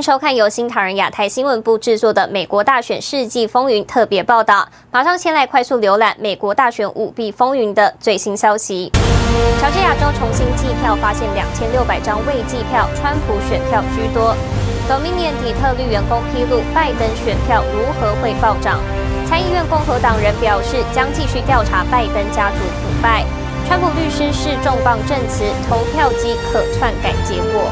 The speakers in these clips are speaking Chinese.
迎收看由新唐人亚太新闻部制作的《美国大选世纪风云》特别报道。马上先来快速浏览美国大选舞弊风云的最新消息。乔治亚州重新计票，发现两千六百张未计票，川普选票居多。Dominion 底特律员工披露，拜登选票如何会暴涨？参议院共和党人表示，将继续调查拜登家族腐败。川普律师是重磅证词，投票机可篡改结果。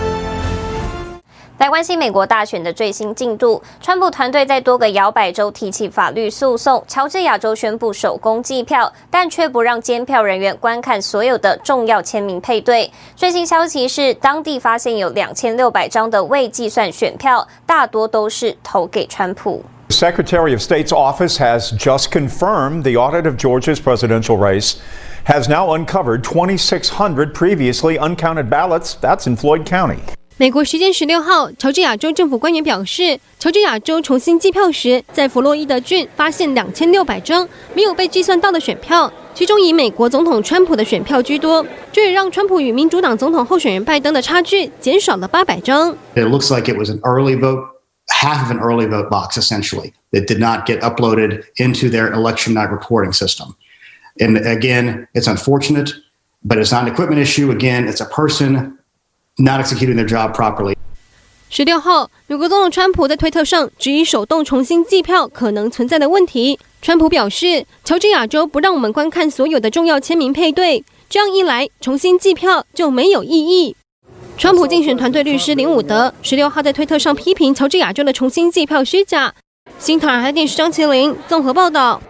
来关心美国大选的最新进度，川普团队在多个摇摆州提起法律诉讼。乔治亚州宣布手工计票，但却不让监票人员观看所有的重要签名配对。最新消息是，当地发现有两千六百张的未计算选票，大多都是投给川普。Secretary of State's office has just confirmed the audit of Georgia's presidential race has now uncovered 2,600 previously uncounted ballots. That's in Floyd County. 美国时间十六号，乔治亚州政府官员表示，乔治亚州重新计票时，在弗洛伊德郡发现两千六百张没有被计算到的选票，其中以美国总统川普的选票居多，这也让川普与民主党总统候选人拜登的差距减少了八百张。It looks like it was an early vote, half of an early vote box essentially that did not get uploaded into their election night reporting system. And again, it's unfortunate, but it's not an equipment issue. Again, it's a person. Not executing their job properly. 十六号，美国总统川普在推特上质疑手动重新计票可能存在的问题。川普表示，乔治亚州不让我们观看所有的重要签名配对，这样一来，重新计票就没有意义。川普竞选团队律师林伍德十六号在推特上批评乔治亚州的重新计票虚假。新唐人亚太电视张麒麟综合报道。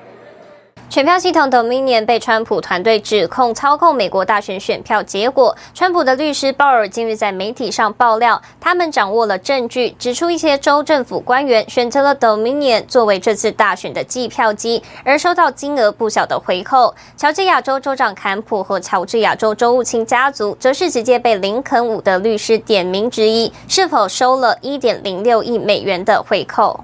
选票系统 Dominion 被川普团队指控操控美国大选选票结果。川普的律师鲍尔近日在媒体上爆料，他们掌握了证据，指出一些州政府官员选择了 Dominion 作为这次大选的计票机，而收到金额不小的回扣。乔治亚州州长坎普和乔治亚州州务卿家族则是直接被林肯伍德律师点名质疑，是否收了一点零六亿美元的回扣。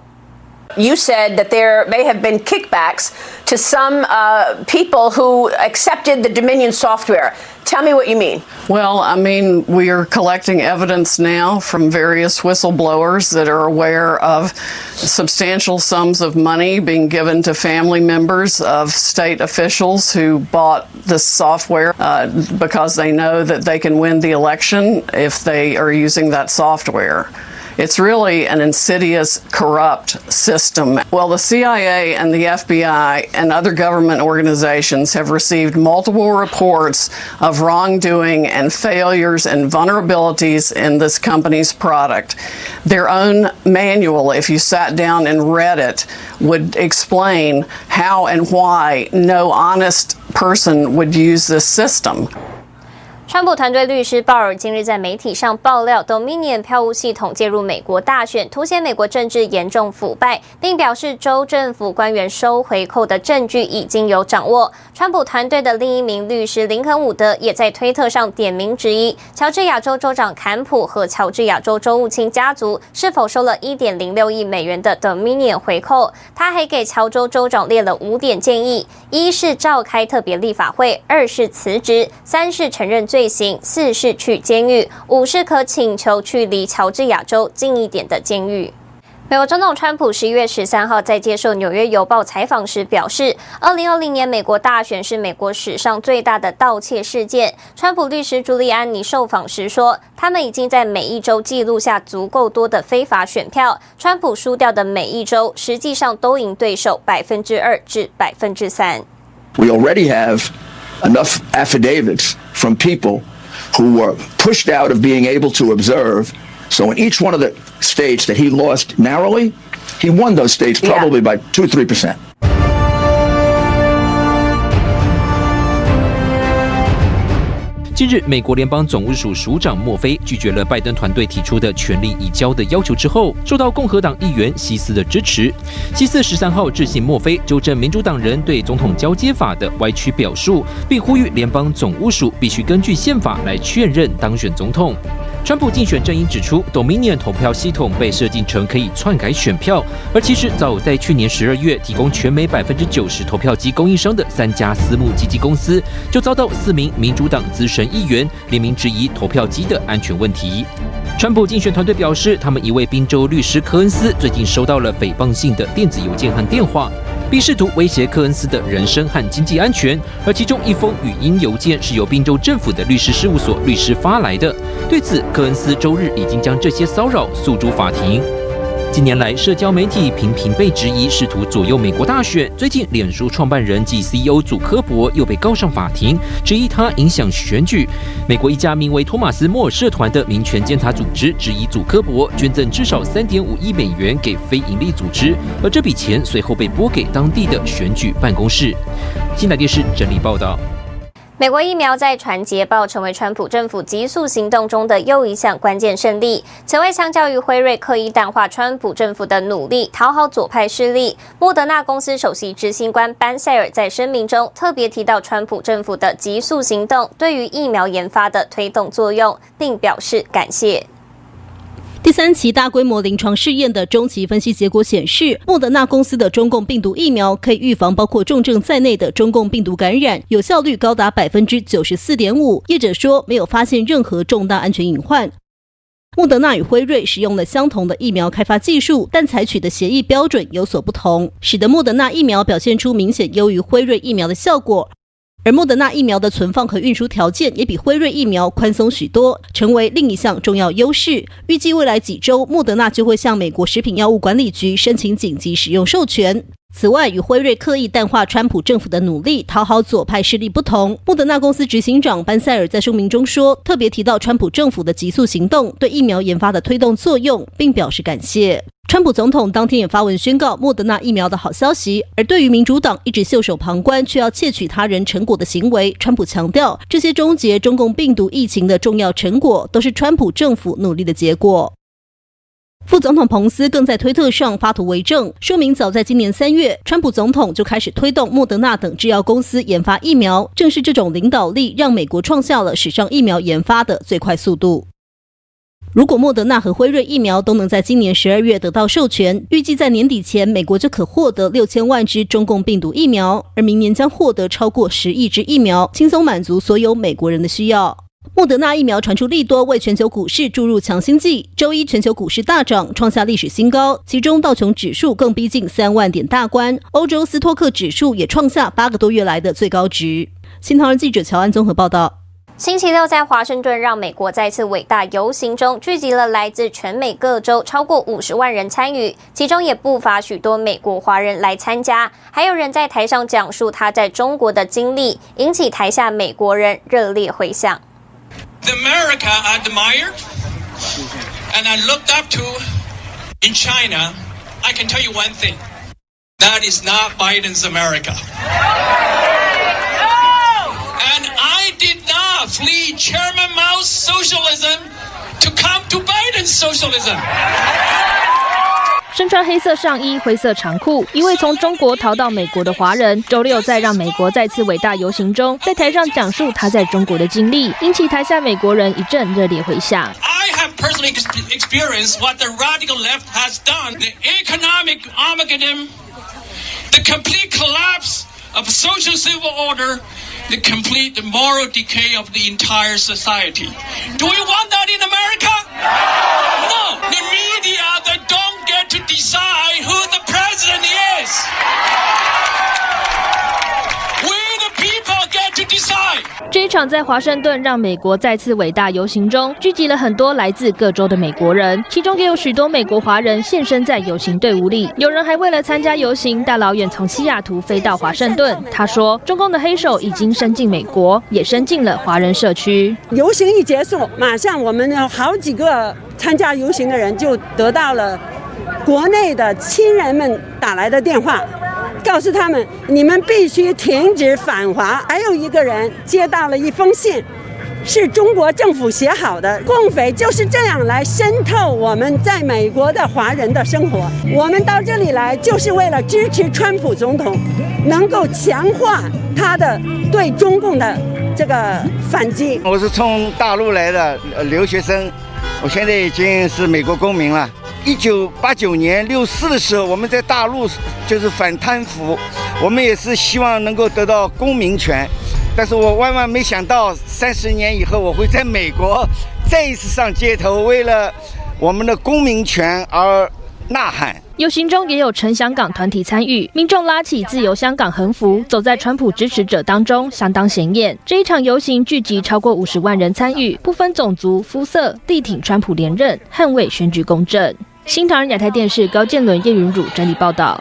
You said that there may have been kickbacks to some uh, people who accepted the Dominion software. Tell me what you mean. Well, I mean, we are collecting evidence now from various whistleblowers that are aware of substantial sums of money being given to family members of state officials who bought this software uh, because they know that they can win the election if they are using that software. It's really an insidious, corrupt system. Well, the CIA and the FBI and other government organizations have received multiple reports of wrongdoing and failures and vulnerabilities in this company's product. Their own manual, if you sat down and read it, would explain how and why no honest person would use this system. 川普团队律师鲍尔今日在媒体上爆料，Dominion 票务系统介入美国大选，凸显美国政治严重腐败，并表示州政府官员收回扣的证据已经有掌握。川普团队的另一名律师林肯伍德也在推特上点名质疑，乔治亚州州长坎普和乔治亚州州务卿家族是否收了一点零六亿美元的 Dominion 回扣。他还给乔州州长列了五点建议：一是召开特别立法会，二是辞职，三是承认罪。行，四是去监狱，五是可请求去离乔治亚州近一点的监狱。美国总统川普十一月十三号在接受《纽约邮报》采访时表示，二零二零年美国大选是美国史上最大的盗窃事件。川普律师朱利安尼受访时说，他们已经在每一州记录下足够多的非法选票。川普输掉的每一州，实际上都赢对手百分之二至百分之三。We already have enough affidavits. From people who were pushed out of being able to observe. So in each one of the states that he lost narrowly, he won those states probably yeah. by two, three percent. 近日，美国联邦总务署署长墨菲拒绝了拜登团队提出的权力移交的要求之后，受到共和党议员希斯的支持。希斯十三号致信墨菲，纠正民主党人对总统交接法的歪曲表述，并呼吁联邦总务署必须根据宪法来确认当选总统。川普竞选阵营指出，Dominion 投票系统被设计成可以篡改选票，而其实早在去年十二月提供全美百分之九十投票机供应商的三家私募基金公司，就遭到四名民主党资深议员联名质疑投票机的安全问题。川普竞选团队表示，他们一位宾州律师科恩斯最近收到了诽谤性的电子邮件和电话，并试图威胁科恩斯的人身和经济安全。而其中一封语音邮件是由宾州政府的律师事务所律师发来的。对此，科恩斯周日已经将这些骚扰诉诸法庭。近年来，社交媒体频频被质疑试图左右美国大选。最近，脸书创办人及 CEO 祖科伯又被告上法庭，质疑他影响选举。美国一家名为托马斯莫尔社团的民权监察组织质疑祖科伯捐赠至少三点五亿美元给非营利组织，而这笔钱随后被拨给当地的选举办公室。新台电视整理报道。美国疫苗在传捷报成为川普政府急速行动中的又一项关键胜利。此外，相较于辉瑞刻意淡化川普政府的努力讨好左派势力，莫德纳公司首席执行官班塞尔在声明中特别提到川普政府的急速行动对于疫苗研发的推动作用，并表示感谢。第三期大规模临床试验的中期分析结果显示，莫德纳公司的中共病毒疫苗可以预防包括重症在内的中共病毒感染，有效率高达百分之九十四点五。业者说，没有发现任何重大安全隐患。莫德纳与辉瑞使用了相同的疫苗开发技术，但采取的协议标准有所不同，使得莫德纳疫苗表现出明显优于辉瑞疫苗的效果。而莫德纳疫苗的存放和运输条件也比辉瑞疫苗宽松许多，成为另一项重要优势。预计未来几周，莫德纳就会向美国食品药物管理局申请紧急使用授权。此外，与辉瑞刻意淡化川普政府的努力讨好左派势力不同，莫德纳公司执行长班塞尔在声明中说，特别提到川普政府的急速行动对疫苗研发的推动作用，并表示感谢。川普总统当天也发文宣告莫德纳疫苗的好消息，而对于民主党一直袖手旁观却要窃取他人成果的行为，川普强调，这些终结中共病毒疫情的重要成果都是川普政府努力的结果。副总统彭斯更在推特上发图为证，说明早在今年三月，川普总统就开始推动莫德纳等制药公司研发疫苗，正是这种领导力让美国创下了史上疫苗研发的最快速度。如果莫德纳和辉瑞疫苗都能在今年十二月得到授权，预计在年底前，美国就可获得六千万支中共病毒疫苗，而明年将获得超过十亿支疫苗，轻松满足所有美国人的需要。莫德纳疫苗传出利多，为全球股市注入强心剂。周一全球股市大涨，创下历史新高，其中道琼指数更逼近三万点大关，欧洲斯托克指数也创下八个多月来的最高值。新唐人记者乔安综合报道。星期六在华盛顿让美国再次伟大游行中，聚集了来自全美各州超过五十万人参与，其中也不乏许多美国华人来参加，还有人在台上讲述他在中国的经历，引起台下美国人热烈回响。The America I admired and I looked up to in China, I can tell you one thing, that is not Biden's America. Flee Chairman Mao's socialism to come to Biden's socialism. 身穿黑色上衣、灰色长裤，一位从中国逃到美国的华人，周六在让美国再次伟大游行中，在台上讲述他在中国的经历，引起台下美国人一阵热烈回响。I have personally experienced what the radical left has done: the economic Armageddon, the complete collapse of social civil order. The complete moral decay of the entire society. Do we want that in America? No. The media, they don't get to decide who the president is. 这一场在华盛顿让美国再次伟大游行中，聚集了很多来自各州的美国人，其中也有许多美国华人现身在游行队伍里。有人还为了参加游行，大老远从西雅图飞到华盛顿。他说：“中共的黑手已经伸进美国，也伸进了华人社区。”游行一结束，马上我们有好几个参加游行的人就得到了国内的亲人们打来的电话。告诉他们，你们必须停止反华。还有一个人接到了一封信，是中国政府写好的。共匪就是这样来渗透我们在美国的华人的生活。我们到这里来就是为了支持川普总统，能够强化他的对中共的这个反击。我是从大陆来的留学生，我现在已经是美国公民了。一九八九年六四的时候，我们在大陆就是反贪腐，我们也是希望能够得到公民权，但是我万万没想到三十年以后我会在美国再一次上街头，为了我们的公民权而呐喊。游行中也有陈香港团体参与，民众拉起自由香港横幅，走在川普支持者当中，相当显眼。这一场游行聚集超过五十万人参与，不分种族、肤色，力挺川普连任，捍卫选举公正。新唐人亚太电视高建伦、叶云汝整理报道。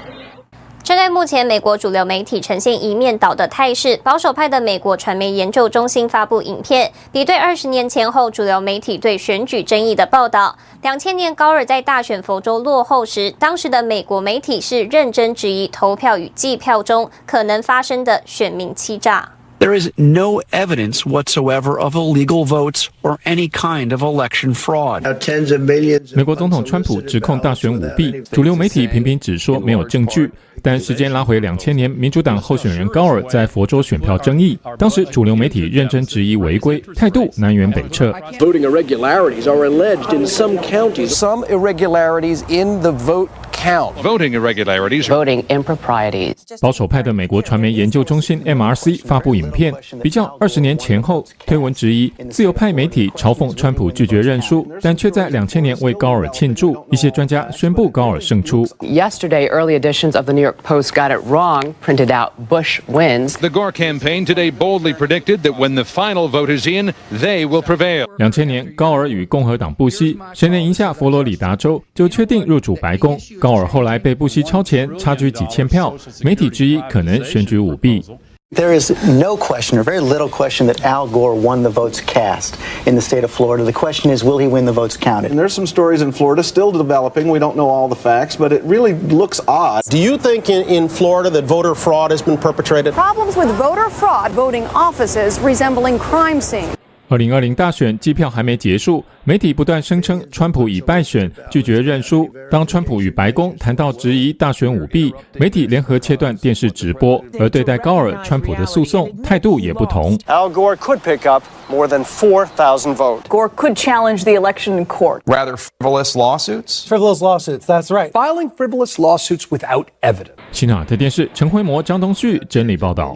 针对目前美国主流媒体呈现一面倒的态势，保守派的美国传媒研究中心发布影片，比对二十年前后主流媒体对选举争议的报道。两千年高尔在大选佛州落后时，当时的美国媒体是认真质疑投票与计票中可能发生的选民欺诈。There is no evidence whatsoever of illegal votes or any kind of election fraud. 美国总统川普指控大选舞弊，主流媒体频频只说没有证据。但时间拉回两千年，民主党候选人高尔在佛州选票争议，当时主流媒体认真质疑违规，态度南辕北辙。Voting irregularities are alleged in some counties. Some irregularities in the vote. Voting irregularities, voting improprieties. 保守派的美国传媒研究中心 MRC 发布影片，比较二十年前后，推文质疑自由派媒体嘲讽川普拒绝认输，但却在两千年为高尔庆祝。一些专家宣布高尔胜出。Yesterday, early editions of the New York Post got it wrong, printed out Bush wins. The Gore campaign today boldly predicted that when the final vote is in, they will prevail. 两千年，高尔与共和党布希谁能赢下佛罗里达州，就确定入主白宫。高 尔后来被布希超前，差距几千票，媒体质疑可能选举舞弊。There is no question or very little question that Al Gore won the votes cast in the state of Florida. The question is, will he win the votes counted? And there's some stories in Florida still developing. We don't know all the facts, but it really looks odd. Do you think in, in Florida that voter fraud has been perpetrated? Problems with voter fraud, voting offices resembling crime scenes. 二零二零大选计票还没结束，媒体不断声称川普已败选，拒绝认输。当川普与白宫谈到质疑大选舞弊，媒体联合切断电视直播。而对待高尔、川普的诉讼，态度也不同。Al Gore could pick up more than four thousand votes. Gore could challenge the election in court. Rather frivolous lawsuits. Frivolous lawsuits. That's right. Filing frivolous lawsuits without evidence. 新唐人亚太电视陈辉模、张东旭整理报道。